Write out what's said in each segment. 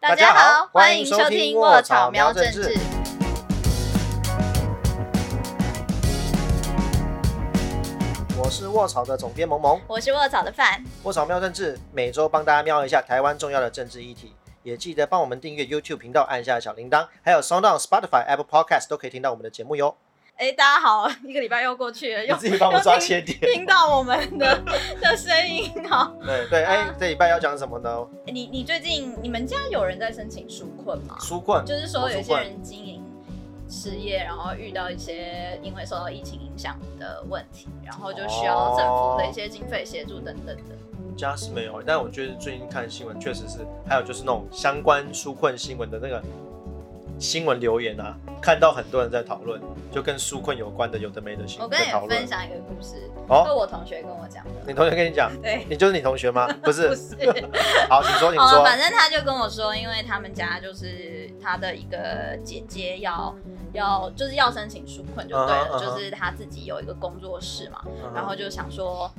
大家好，欢迎收听《卧草喵政治》。我是卧草的总编萌萌，我是卧草的范。卧草喵政治每周帮大家瞄一下台湾重要的政治议题，也记得帮我们订阅 YouTube 频道，按下小铃铛，还有 Sound on、Spotify、Apple Podcast 都可以听到我们的节目哟。哎，大家好，一个礼拜又过去了，又自己帮我抓切点，听到我们的的声音 哈。对对，哎，这礼拜要讲什么呢？你你最近你们家有人在申请纾困吗？纾困就是说有些人经营失业，然后遇到一些因为受到疫情影响的问题，然后就需要政府的一些经费协助等等的。家是没有，但我觉得最近看新闻确实是，还有就是那种相关纾困新闻的那个。新闻留言啊，看到很多人在讨论，就跟纾困有关的有的没的新闻。我跟你分享一个故事，哦，是我同学跟我讲的。你同学跟你讲？对，你就是你同学吗？不是，不是。好，你说，你说。反正他就跟我说，因为他们家就是他的一个姐姐要要就是要申请纾困就对了，就是他自己有一个工作室嘛，然后就想说。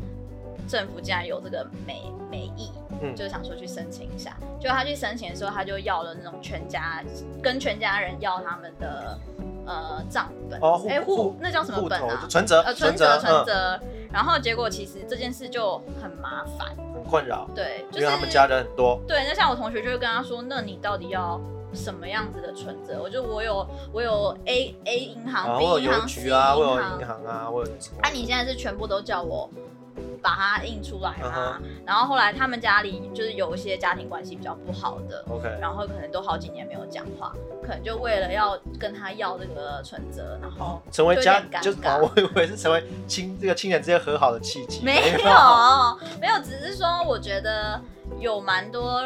政府竟然有这个美美意，嗯，就想说去申请一下。就他去申请的时候，他就要了那种全家跟全家人要他们的呃账本，哎户那叫什么本啊？存折，呃存折存折。然后结果其实这件事就很麻烦，很困扰。对，因为他们家人很多。对，那像我同学就会跟他说：“那你到底要什么样子的存折？”我就我有我有 A A 银行，B 银行，C 银行，我有银行啊，我有什么？啊，你现在是全部都叫我。把它印出来嘛，然后后来他们家里就是有一些家庭关系比较不好的，OK，然后可能都好几年没有讲话，可能就为了要跟他要这个存折，然后成为家就 我以为是成为亲这个亲人之间和好的契机，没有没有，只是说我觉得有蛮多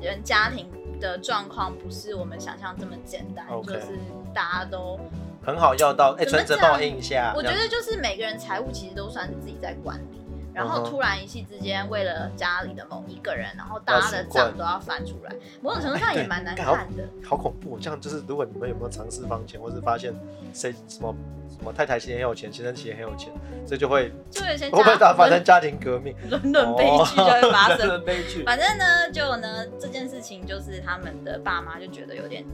人家庭的状况不是我们想象这么简单，就是大家都很好要到哎存折帮我印一下，我觉得就是每个人财务其实都算是自己在管理。然后突然一气之间，为了家里的某一个人，然后大家的账都要翻出来，某种程度上也蛮难看的。好恐怖！这样就是，如果你们有没有尝试放钱，或是发现谁什么什么太太其实很有钱，先生其实很有钱，这就会就会先发生家庭革命，伦伦悲剧就会发生 悲剧。反正呢，就呢这件事情，就是他们的爸妈就觉得有点。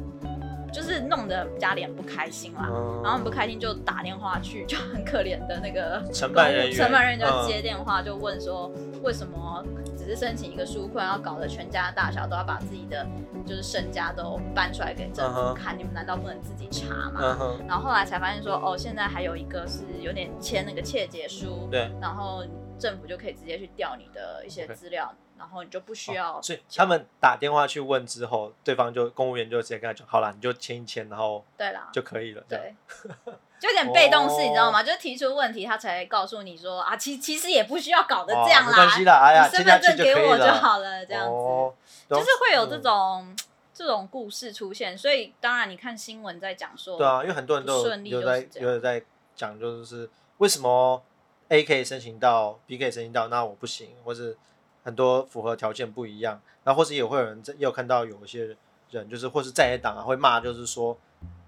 就是弄得家里很不开心啦，然后很不开心就打电话去，就很可怜的那个承办人员，承办人员就接电话就问说，为什么只是申请一个纾困，要搞得全家大小都要把自己的就是身家都搬出来给政府看？你们难道不能自己查吗？然后后来才发现说，哦，现在还有一个是有点签那个窃结书，对，然后政府就可以直接去调你的一些资料。然后你就不需要，所以他们打电话去问之后，对方就公务员就直接跟他讲，好了，你就签一签，然后对啦就可以了。对，就有点被动式，你知道吗？就是提出问题，他才告诉你说啊，其其实也不需要搞得这样啦，没关系的，哎呀，身份证给我就好了，这样子，就是会有这种这种故事出现。所以当然你看新闻在讲说，对啊，因为很多人都有在有在讲，就是为什么 A 可以申请到，B 可以申请到，那我不行，或是。很多符合条件不一样，然后或是也会有人在，也有看到有一些人就是或是在野党啊会骂，就是说，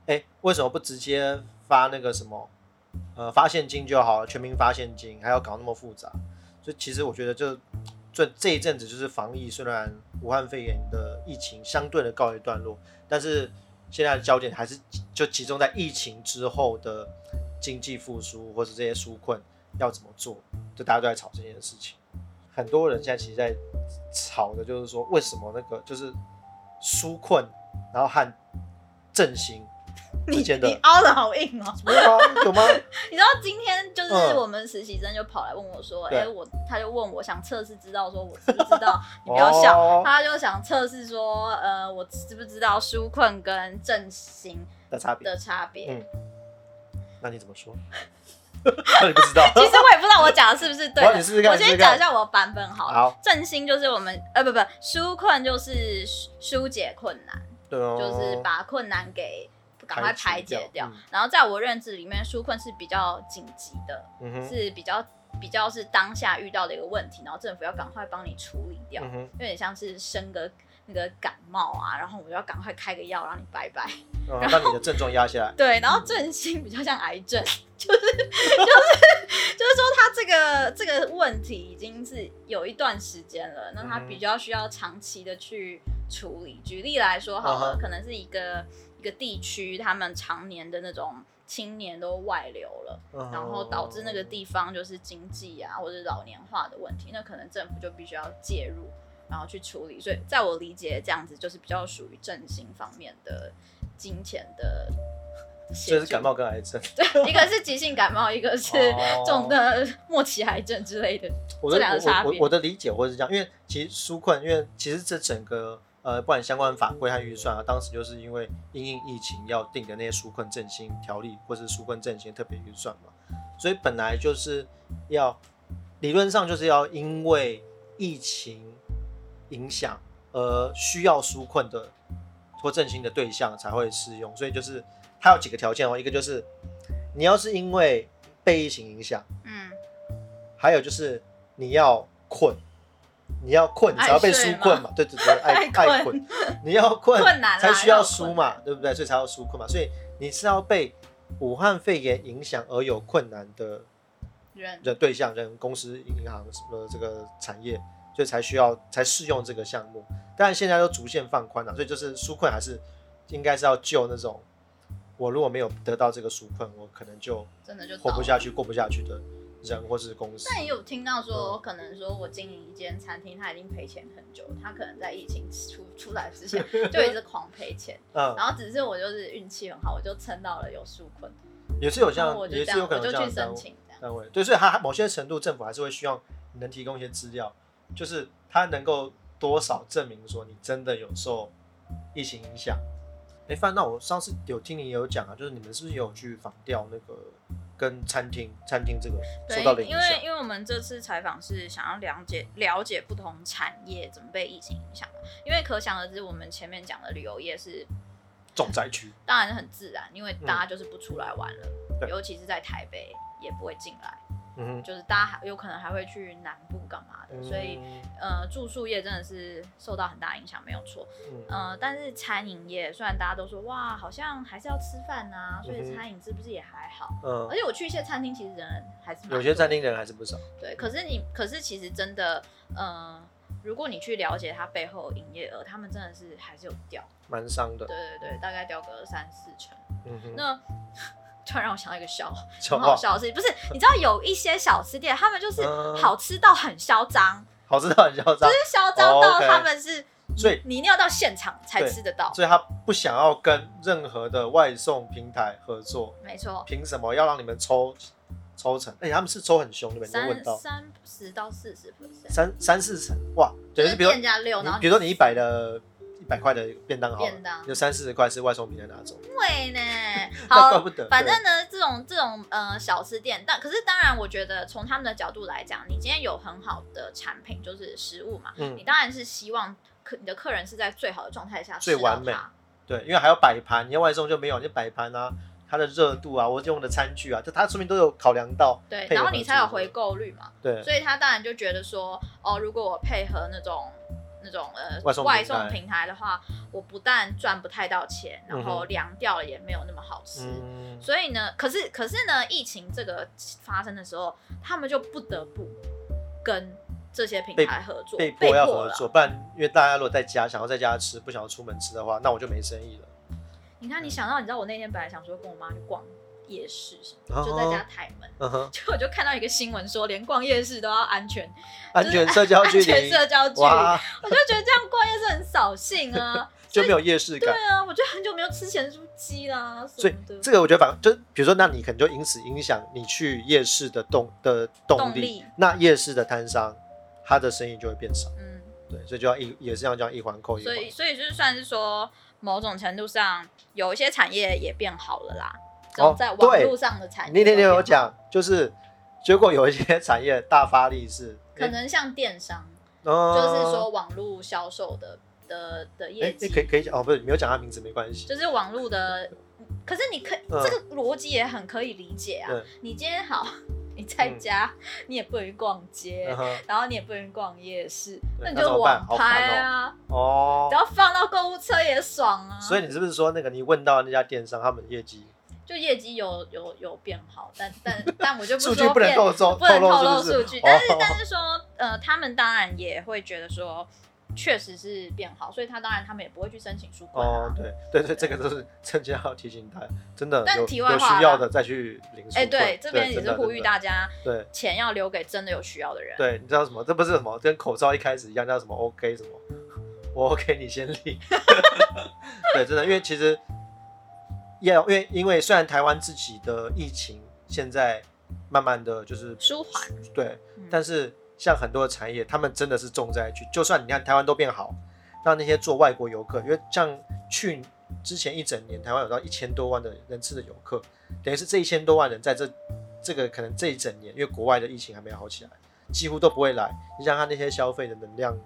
哎，为什么不直接发那个什么，呃，发现金就好了，全民发现金，还要搞那么复杂？所以其实我觉得，就这这一阵子就是防疫，虽然武汉肺炎的疫情相对的告一段落，但是现在的焦点还是就集中在疫情之后的经济复苏，或是这些纾困要怎么做，就大家都在吵这件事情。很多人现在其实在吵的，就是说为什么那个就是纾困，然后和振兴之间的你凹的好硬哦，有吗？有吗？你知道今天就是我们实习生就跑来问我说，哎，我他就问我想测试知道说我知不知道，你不要笑，他就想测试说，呃，我知不知道纾困跟振兴的差别的差别？嗯，那你怎么说？你不知道，其实我也不知道我讲的是不是对。我先讲一下我的版本好。好。振兴就是我们，呃，不不，纾困就是疏解困难，对哦，就是把困难给赶快排解掉。然后在我认知里面，纾困是比较紧急的，是比较比较是当下遇到的一个问题，然后政府要赶快帮你处理掉，有点像是生个那个感冒啊，然后我要赶快开个药让你拜拜。然后你的症状压下来。对，然后振兴比较像癌症，就是就是就是说他这个这个问题已经是有一段时间了，那他比较需要长期的去处理。举例来说，好了，可能是一个一个地区，他们常年的那种青年都外流了，然后导致那个地方就是经济啊或者老年化的问题，那可能政府就必须要介入，然后去处理。所以在我理解，这样子就是比较属于振兴方面的金钱的。就是感冒跟癌症，对，一个是急性感冒，一个是重的 末期癌症之类的，这两个差别。我的理解或是这样，因为其实纾困，因为其实这整个呃，不管相关法规和预算啊，当时就是因为因应疫情要定的那些纾困振兴条例，或是纾困振兴特别预算嘛，所以本来就是要理论上就是要因为疫情影响而需要纾困的或振兴的对象才会适用，所以就是。它有几个条件哦，一个就是你要是因为被疫情影响，嗯，还有就是你要困，你要困，你才要被纾困嘛，对对对，爱爱困，你要困才需要纾嘛，对不对？所以才要纾困嘛，所以你是要被武汉肺炎影响而有困难的人的对象，人、公司、银行什么这个产业，所以才需要才适用这个项目。但现在都逐渐放宽了，所以就是纾困还是应该是要救那种。我如果没有得到这个纾困，我可能就真的就活不下去、过不下去的人或是公司。但也有听到说，可能说我经营一间餐厅，他已经赔钱很久，他可能在疫情出出来之前 就一直狂赔钱。嗯，然后只是我就是运气很好，我就撑到了有纾困。也是有这样，也是有可能这样申请单位。对，所以他某些程度政府还是会希望你能提供一些资料，就是它能够多少证明说你真的有受疫情影响。哎，范，那我上次有听你有讲啊，就是你们是不是有去访调那个跟餐厅、餐厅这个受到的影响？因为因为我们这次采访是想要了解了解不同产业怎么被疫情影响的，因为可想而知，我们前面讲的旅游业是重灾区，当然是很自然，因为大家就是不出来玩了，尤其是在台北也不会进来。嗯，就是大家还有可能还会去南部干嘛的，所以呃住宿业真的是受到很大影响，没有错。呃，但是餐饮业虽然大家都说哇，好像还是要吃饭呐，所以餐饮是不是也还好？嗯，而且我去一些餐厅，其实人还是有些餐厅人还是不少。对，可是你可是其实真的，呃，如果你去了解它背后营业额，他们真的是还是有掉，蛮伤的。对对对，大概掉个三四成。嗯哼，那。突然让我想到一个笑，很好笑的事情，不是你知道有一些小吃店，他们就是好吃到很嚣张，好吃到很嚣张，就是嚣张到他们是，所以你一定要到现场才吃得到，所以他不想要跟任何的外送平台合作，没错，凭什么要让你们抽抽成？而且他们是抽很凶，你们问到？三十到四十三三四成，哇，就是比如店家六，然后比如说你一百的。一百块的便当好，便当有三四十块是外送平台拿走。对呢，好，怪不得。反正呢，这种这种呃小吃店，但可是当然，我觉得从他们的角度来讲，你今天有很好的产品，就是食物嘛，嗯，你当然是希望客你的客人是在最好的状态下最完美。对，因为还要摆盘，你要外送就没有，你摆盘啊，它的热度啊，我用的餐具啊，就它说明都有考量到。对，然后你才有回购率嘛。对，所以他当然就觉得说，哦，如果我配合那种。那种呃外送平台的话，我不但赚不太到钱，然后凉掉了也没有那么好吃。所以呢，可是可是呢，疫情这个发生的时候，他们就不得不跟这些平台合作，被迫要合作，不然因为大家如果在家想要在家吃，不想要出门吃的话，那我就没生意了。你看，你想到，你知道我那天本来想说跟我妈去逛。夜市什么，就在家台门，就我就看到一个新闻说，连逛夜市都要安全，安全 社交距离，安全社交距离，我就觉得这样逛夜市很扫兴啊，就没有夜市感。对啊，我觉得很久没有吃咸猪鸡啦。所以这个我觉得反就比如说，那你可能就因此影响你去夜市的动的动力，那夜市的摊商他的生意就会变少。嗯，对，所以就要一也是要这样一环扣一环。所以所以就是算是说，某种程度上有一些产业也变好了啦。哦，在网络上的产业，那天你有讲，就是结果有一些产业大发力是，可能像电商，就是说网络销售的的的业绩，可以可以讲哦，不是没有讲他名字没关系，就是网络的，可是你可这个逻辑也很可以理解啊。你今天好，你在家你也不能逛街，然后你也不能逛夜市，那你就网拍啊，哦，只要放到购物车也爽啊。所以你是不是说那个你问到那家电商他们业绩？就业绩有有有变好，但但但我就不说不能透露数据，但是 但是说呃，他们当然也会觉得说，确实是变好，所以他当然他们也不会去申请纾困哦，对对对，这个都是趁机要提醒他，真的但有题外话有需要的再去领纾哎，困。对，这边也是呼吁大家，真的钱要留给真的有需要的人。对对，你知道什么？这不是什么跟口罩一开始一样，叫什么 OK 什么？我 OK，你先领。对，真的，因为其实要因为因为虽然台湾自己的疫情现在慢慢的就是舒缓，对，嗯但是像很多的产业，他们真的是重灾区。就算你看台湾都变好，那那些做外国游客，因为像去之前一整年，台湾有到一千多万的人次的游客，等于是这一千多万人在这这个可能这一整年，因为国外的疫情还没有好起来，几乎都不会来。你想看那些消费的能量，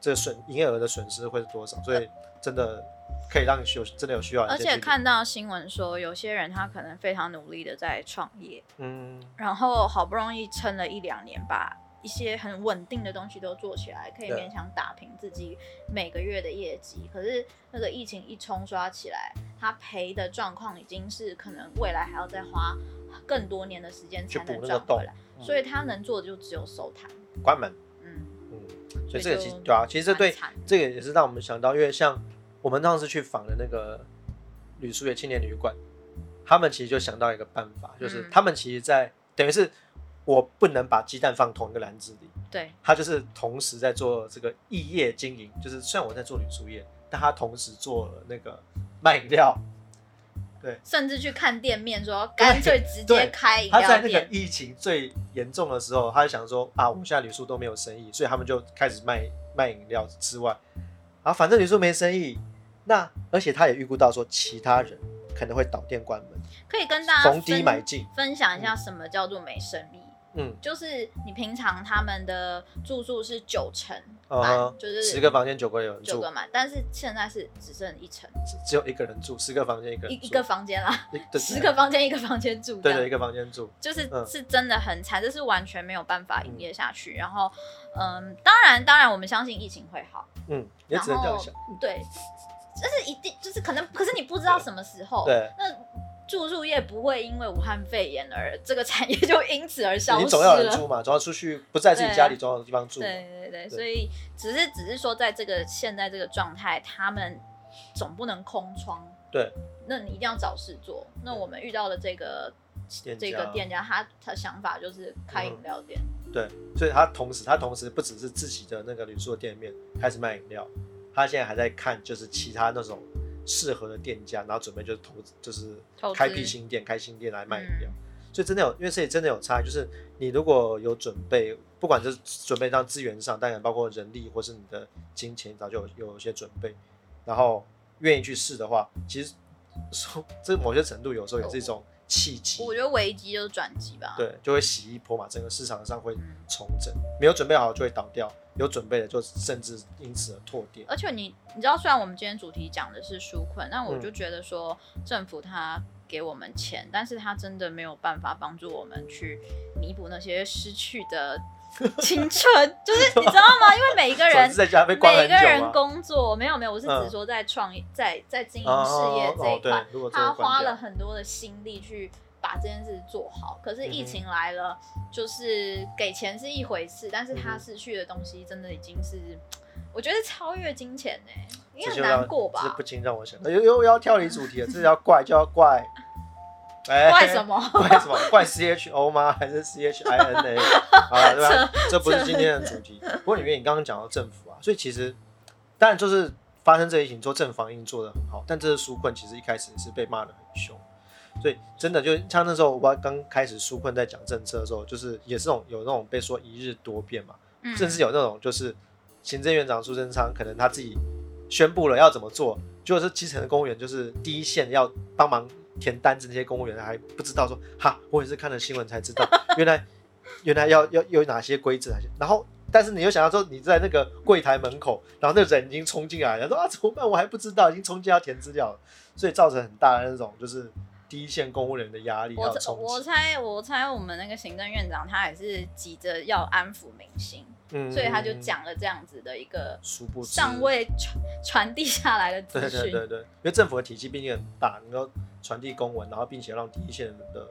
这损营业额的损失会是多少？所以真的可以让你有真的有需要而且看到新闻说，有些人他可能非常努力的在创业，嗯，然后好不容易撑了一两年，把一些很稳定的东西都做起来，可以勉强打平自己每个月的业绩。可是那个疫情一冲刷起来，他赔的状况已经是可能未来还要再花更多年的时间才能赚回来，嗯所以他能做的就只有收摊。关门。所以这个其实对啊，其实这对这个也是让我们想到，因为像我们当时去访的那个旅宿业青年旅馆，他们其实就想到一个办法，就是嗯。他们其实在等于是我不能把鸡蛋放同一个篮子里，对，他就是同时在做这个异业经营，就是虽然我在做旅宿业，但他同时做了那个卖饮料，甚至去看店面说干脆直接开饮料他在那个。疫情最严重的时候，他就想说啊，我们现在旅宿都没有生意，所以他们就开始卖卖饮料之外，啊，反正旅宿没生意，那而且他也预估到说其他人可能会倒店关门，可以跟大家逢低买进，分享一下什么叫做没生意。嗯，就是你平常他们的住宿是九成嗯满，哼就是十个房间九个有人住。九个，满，但是现在是只剩一层，只只有一个人住，十个房间一个一一个房间啦，十个房间一个房间住，对对一个房间住，就是嗯。是真的很惨，这是完全没有办法营业下去。然后，嗯，当然当然，我们相信疫情会好，嗯，也只能这样想，对，这是一定，就是可能，可是你不知道什么时候，对，那住宿业不会因为武汉肺炎而这个产业就因此而消失你总要有人了。住嘛，总要出去，不在自己家里，总要有地方住，对对对，对所以只是只是说，在这个现在这个状态，他们总不能空窗。对，那你一定要找事做。那我们遇到的这个这个店家，他他想法就是开饮料店。对，所以他同时，他同时不只是自己的那个旅宿的店面开始卖饮料，他现在还在看就是其他那种适合的店家，然后准备就是投资，就是开辟新店、开新店来卖饮料。嗯所以真的有，因为这里真的有差，就是你如果有准备，不管是准备到资源上，当然包括人力或是你的金钱，早就有有一些准备，然后愿意去试的话，其实说这某些程度有时候也是一种契机。我觉得危机就是转机吧。对，就会洗一波嘛，整个市场上会嗯重整，没有准备好就会倒掉，有准备的就甚至因此而拓店。而且你你知道，虽然我们今天主题讲的是纾困，但我嗯就觉得说政府它给我们钱，但是它真的没有办法帮助我们去弥补那些失去的 青春，就是你知道吗？因为每一个 人每个人。工作没有没有，我是嗯指说在创业、在在经营事业这一块，，他花了很多的心力去把这件事做好。可是疫情来了，就是给钱是一回事，但是他失去的东西真的已经是，我觉得超越金钱呢、应该很难过吧这？不禁让我想，又又又要跳离主题了，这要怪就要怪，哎怪什？么？怪什么？怪 C H O 吗？还是 C H I N A？好了，对吧？这不是今天的主题。不过，里面你刚刚讲到政府啊，所以其实当然就是发生这一情之后，政府防疫做的很好，但这次纾困其实一开始是被骂的很凶。所以真的就像那时候我刚开始纾困在讲政策的时候，就是也是那种有那种被说一日多变嘛，嗯。甚至有那种就是行政院长苏贞昌可能他自己宣布了要怎么做，就是基层的公务员就是第一线要帮忙填单子那些公务员还不知道说哈，我也是看了新闻才知道，原来原来要要有哪些规则，然后但是你又想到说你在那个柜台门口，然后那个人已经冲进来了，说啊怎么办，我还不知道，已经冲进要填资料了，所以造成很大的那种就是第一线公务员的压力还我我猜我猜我们那个行政院长他也是急着要安抚民心，嗯所以他就讲了这样子的一个尚未传传递下来的资对讯。对对对，因为政府的体系毕竟很大，能够传递公文，然后并且让第一线的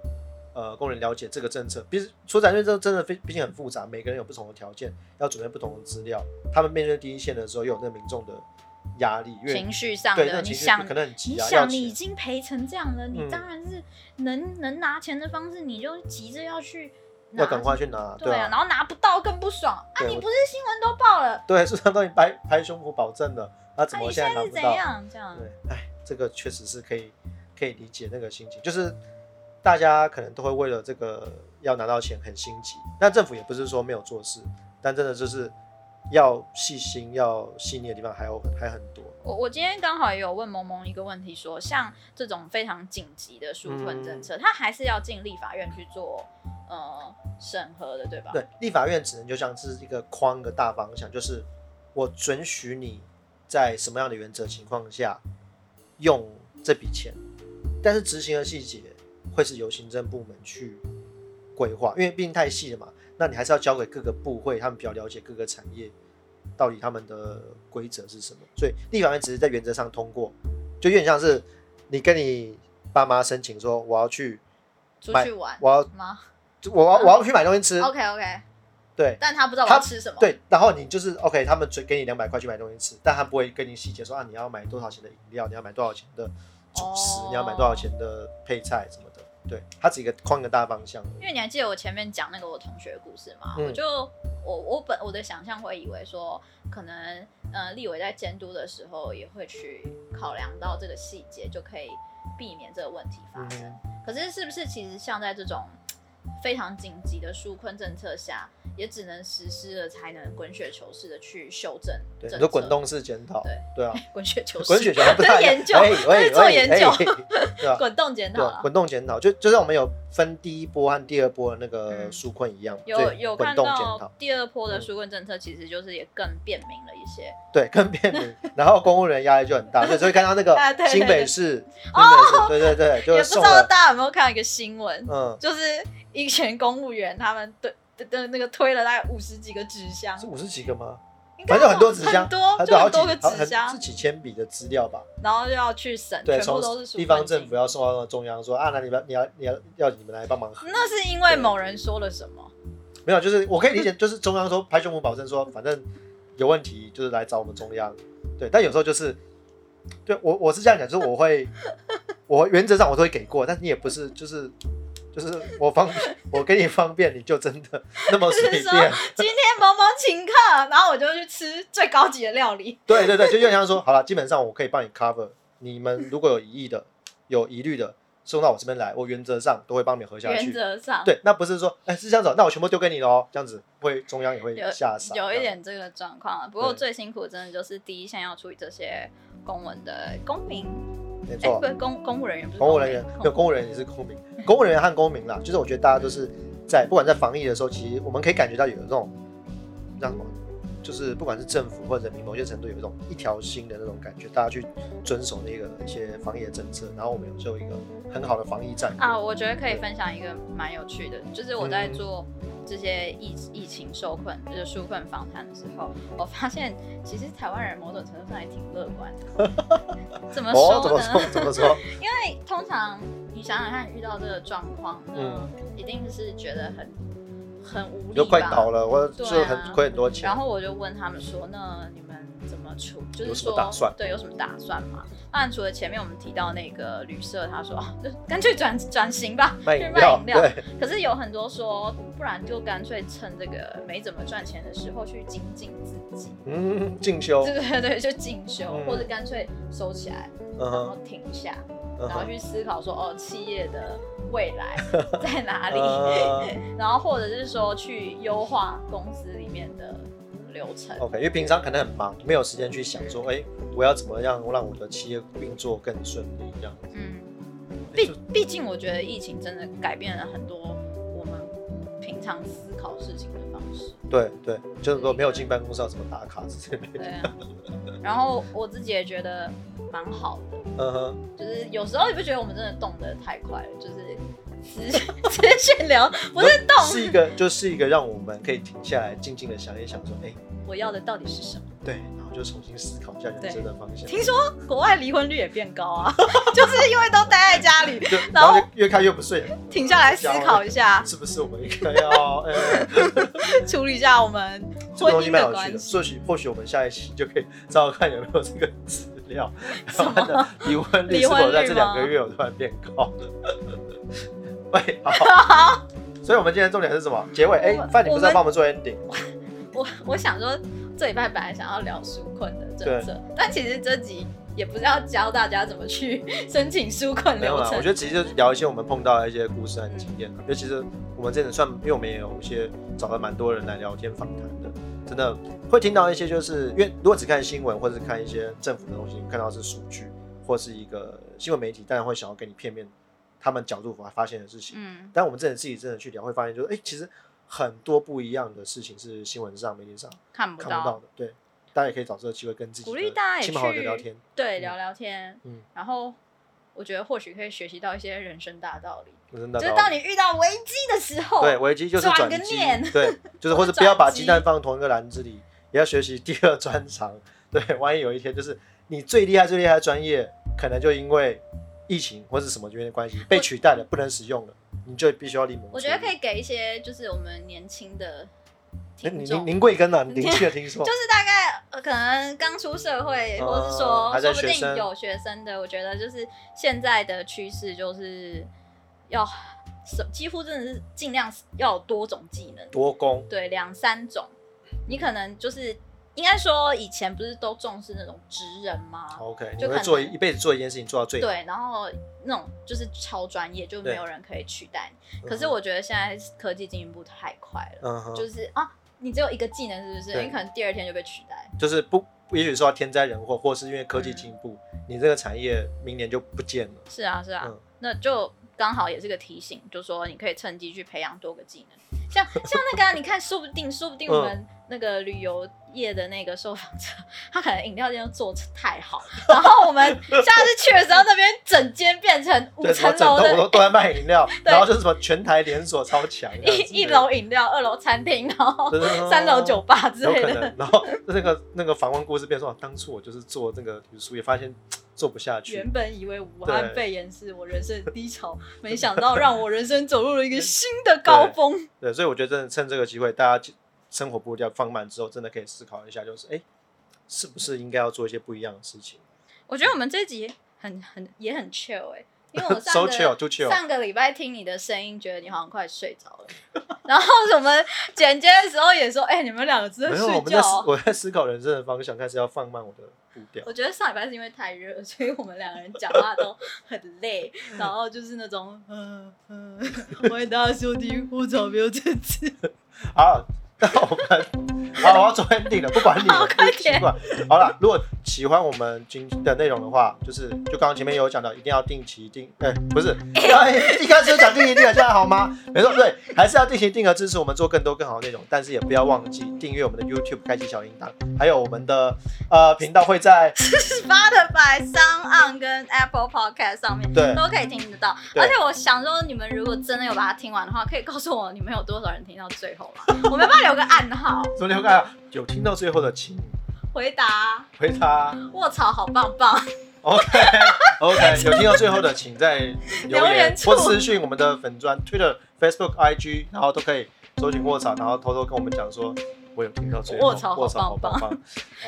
呃工人了解这个政策。毕竟出展因为这真的非毕竟很复杂，每个人有不同的条件，要准备不同的资料。他们面对第一线的时候，又有那民众的压力，情绪上的，你想可能很急啊，你想你已经赔成这样了，你当然是能能拿钱的方式，你就急着要去。要赶快去拿，对啊，然后拿不到更不爽啊！你不是新闻都报了？对，市场都已经拍拍胸脯保证了，那怎么现在拿不到？这样，对，哎，这个确实是可以可以理解那个心情，就是大家可能都会为了这个要拿到钱很心急，那政府也不是说没有做事，但真的就是要细心、要细腻的地方还有还很多。我我今天刚好也有问萌萌一个问题，说像这种非常紧急的纾困政策，它还是要进立法院去做。呃，审核的对吧？对，立法院只能就像是一个框个大方向，就是我准许你在什么样的原则情况下用这笔钱，但是执行的细节会是由行政部门去规划，因为毕竟太细了嘛。那你还是要交给各个部会，他们比较了解各个产业到底他们的规则是什么。所以立法院只是在原则上通过，就有点像是你跟你爸妈申请说我要去出去玩，我要吗？我要我要去买东西吃，OK OK，对，但他不知道我要吃什么，对，然后你就是 OK，他们只给你两百块去买东西吃，但他不会跟你细节说啊，你要买多少钱的饮料，你要买多少钱的主食，你要买多少钱的配菜什么的，对，它只一个框个大方向。因为你还记得我前面讲那个我同学的故事吗？我就我我本我的想象会以为说，可能呃立委在监督的时候也会去考量到这个细节，就可以避免这个问题发生。可是是不是其实像在这种？非常紧急的纾困政策下，也只能实施了，才能滚雪球式的去修正。对，你说滚动式检讨。对对啊，滚雪球式。滚雪球不是研究，是做研究。对吧？滚动检讨。滚动检讨，就就像我们有分第一波和第二波的那个纾困一样。有有看到第二波的纾困政策，其实就是也更便民了一些。对，更便民。然后公务人员压力就很大，对所以看到那个 新北市，哦，对对对，就也不知道大家有没有看一个新闻，嗯，就是。一群公务员，他们对的那个推了大概五十几个纸箱，是五十几个吗？反正很多纸箱，很多就很多个纸箱，是几千笔的资料吧。然后就要去审，全部都是地方政府要送到中央，说啊，那你们你要你要要你们来帮忙。那是因为某人说了什么？没有，就是我可以理解，就是中央说拍胸脯保证说，反正有问题就是来找我们中央。对，但有时候就是，对我我是这样讲，就是我会，我原则上我都会给过，但是你也不是就是。就是我方便，我给你方便，你就真的那么随便。今天某某请客，然后我就去吃最高级的料理。对对对，就就像说，好了，基本上我可以帮你 cover。你们如果有疑义的、有疑虑的，送到我这边来，我原则上都会帮你喝下去。原则上，对，那不是说，哎，是这样子，那我全部丢给你喽，这样子会中央也会下傻。有一点这个状况，不过最辛苦真的就是第一线要处理这些公文的公民。没错，公公务人员，公务人员有公务人员也是公民，公务人员和公民啦，就是我觉得大家都是在不管在防疫的时候，其实我们可以感觉到有这种叫什么，就是不管是政府或者人民，某些程度有一种一条心的那种感觉，大家去遵守那个一些防疫的政策，然后我们有就一个很好的防疫战啊，我觉得可以分享一个蛮有趣的，就是我在做。这些疫疫情受困就是纾困访谈的时候，我发现其实台湾人某种程度上也挺乐观的。怎么说呢？怎么说？因为通常你想想看，遇到这个状况，嗯，一定是觉得很很无力，就快倒了，我就很亏很多钱。然后我就问他们说：“那你们怎么处？就是说，对，有什么打算吗？”当然，除了前面我们提到那个旅社，他说就干脆转转型吧，去卖饮料。可是有很多说，不然就干脆趁这个没怎么赚钱的时候去精进自己，嗯，进修。对对对，就进修，或者干脆收起来，然后停下，然后去思考说，哦，企业的未来 在哪里？然后或者是说去优化公司里面的。流程 OK，因为平常可能很忙，没有时间去想说，哎，我要怎么样让我的企业运作更顺利这样。嗯，毕毕竟我觉得疫情真的改变了很多我们平常思考事情的。对对，就是说没有进办公室要怎么打卡之类的。对啊。然后我自己也觉得蛮好的。嗯哼。就是有时候你不觉得我们真的动得太快了？就是。直直接聊不是动，是一个，就是一个让我们可以停下来，静静的想一想，说，哎，我要的到底是什么？对，然后就重新思考一下人生的方向。听说国外离婚率也变高啊，就是因为都待在家里，然后越看越不顺，停下来思考一下，是不是我们应该要 处理一下我们婚姻的关系？或许或许我们下一期就可以找看有没有这个资料，什么离婚率是否在这两个月我突然变高了？喂，好，所以我们今天重点是什么？结尾？哎，范，你不是要帮我们做 ending？我我想说，这礼拜本来想要聊纾困的政策，但其实这集也不是要教大家怎么去申请纾困流程。我觉得其实就聊一些我们碰到的一些故事和经验。尤其是我们真的算，因为我们也有一些找了蛮多人来聊天访谈的，真的会听到一些，就是因为如果只看新闻或者是看一些政府的东西，看到是数据或是一个新闻媒体，当然会想要给你片面。他们角度发发现的事情，嗯，但我们真的自己真的去聊，会发现就是，哎，其实很多不一样的事情是新闻上、媒体上看不到的。对，大家也可以找这个机会跟自己鼓励大家亲朋好友聊天，对，聊聊天。嗯，然后我觉得或许可以学习到一些人生大道理。就是当你遇到危机的时候，对，危机就是转个念，对，就是或者不要把鸡蛋放同一个篮子里，也要学习第二专长。对，万一有一天就是你最厉害、最厉害的专业，可能就因为。疫情或是什么原因的关系被取代了，不能使用了，你就必须要立马。我觉得可以给一些就是我们年轻的听众，您您贵庚呢？年轻的听说，就是大概可能刚出社会，或是说说不定有学生的，我觉得就是现在的趋势就是要几乎真的是尽量要有多种技能，多功，对，两三种，你可能就是。应该说，以前不是都重视那种职人吗？OK，就会做一辈子做一件事情做到最对，然后那种就是超专业，就没有人可以取代。可是我觉得现在科技进步太快了，就是啊，你只有一个技能，是不是？你可能第二天就被取代。就是不，也许说天灾人祸，或是因为科技进步，你这个产业明年就不见了。是啊，是啊，那就刚好也是个提醒，就说你可以趁机去培养多个技能，像像那个，你看，说不定，说不定我们。那个旅游业的那个受访者，他可能饮料店做太好，然后我们下次去的时候，那边整间变成五层楼的，都在卖饮料，然后就是什么全台连锁超强，一一楼饮料，二楼餐厅，然后三楼酒吧之类的。然后那个那个访问故事变说，当初我就是做那个旅书，也发现做不下去。原本以为武汉肺炎是我人生的低潮，没想到让我人生走入了一个新的高峰。对，所以我觉得真的趁这个机会，大家。生活步调放慢之后，真的可以思考一下，就是哎，是不是应该要做一些不一样的事情？我觉得我们这集很很也很 chill 哎，因为我 上个上个礼拜听你的声音，觉得你好像快睡着了。然后我们剪接的时候也说，哎，你们两个真的睡觉。我在思考人生的方向，开始要放慢我的步调。我觉得上礼拜是因为太热，所以我们两个人讲话都很累，然后就是那种嗯嗯，欢迎大家收听《我早没有这次。好。那我们 好，我要做 ending 了，不管你了，习惯。好了，如果喜欢我们今的内容的话，就是就刚刚前面有讲到，一定要定期定，哎，不是，一开始有讲定期定额，现在好吗？没错，对，还是要定期定额支持我们做更多更好的内容，但是也不要忘记订阅我们的 YouTube，开启小铃铛，还有我们的呃频道会在 Spotify、s o n On 跟 Apple Podcast 上面，对，都可以听得到。而且我想说，你们如果真的有把它听完的话，可以告诉我你们有多少人听到最后吗？我没办法。留个暗号，个暗号，有听到最后的请回答，回答。卧槽，好棒棒。OK OK，有听到最后的，请在留言或私讯我们的粉砖、Twitter、Facebook、IG，然后都可以搜寻卧槽，然后偷偷跟我们讲说，我有听到最后。卧槽，好棒棒。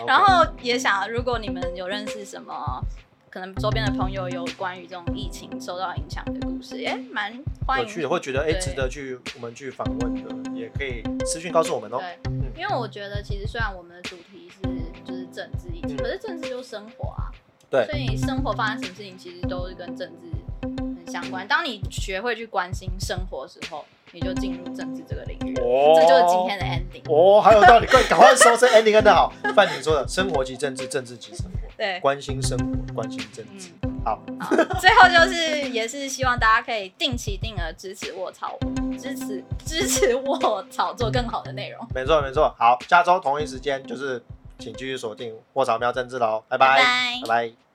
然后也想，如果你们有认识什么。可能周边的朋友有关于这种疫情受到影响的故事，哎，蛮欢迎去的，会觉得哎值得去我们去访问的，也可以私讯告诉我们哦。对，因为我觉得其实虽然我们的主题是就是政治议题，可是政治就是生活啊。对。所以生活发生什么事情，其实都是跟政治很相关。当你学会去关心生活的时候，你就进入政治这个领域。哦。这就是今天的 ending。哦，还有道理，快赶快收这 ending 跟的好。范婷说的，生活即政治，政治即生活。对，关心生活，关心政治。好，最后就是也是希望大家可以定期定额支持卧槽，支持支持我炒作更好的内容。没错没错，好，下周同一时间就是请继续锁定卧草喵政治喽，拜拜拜拜。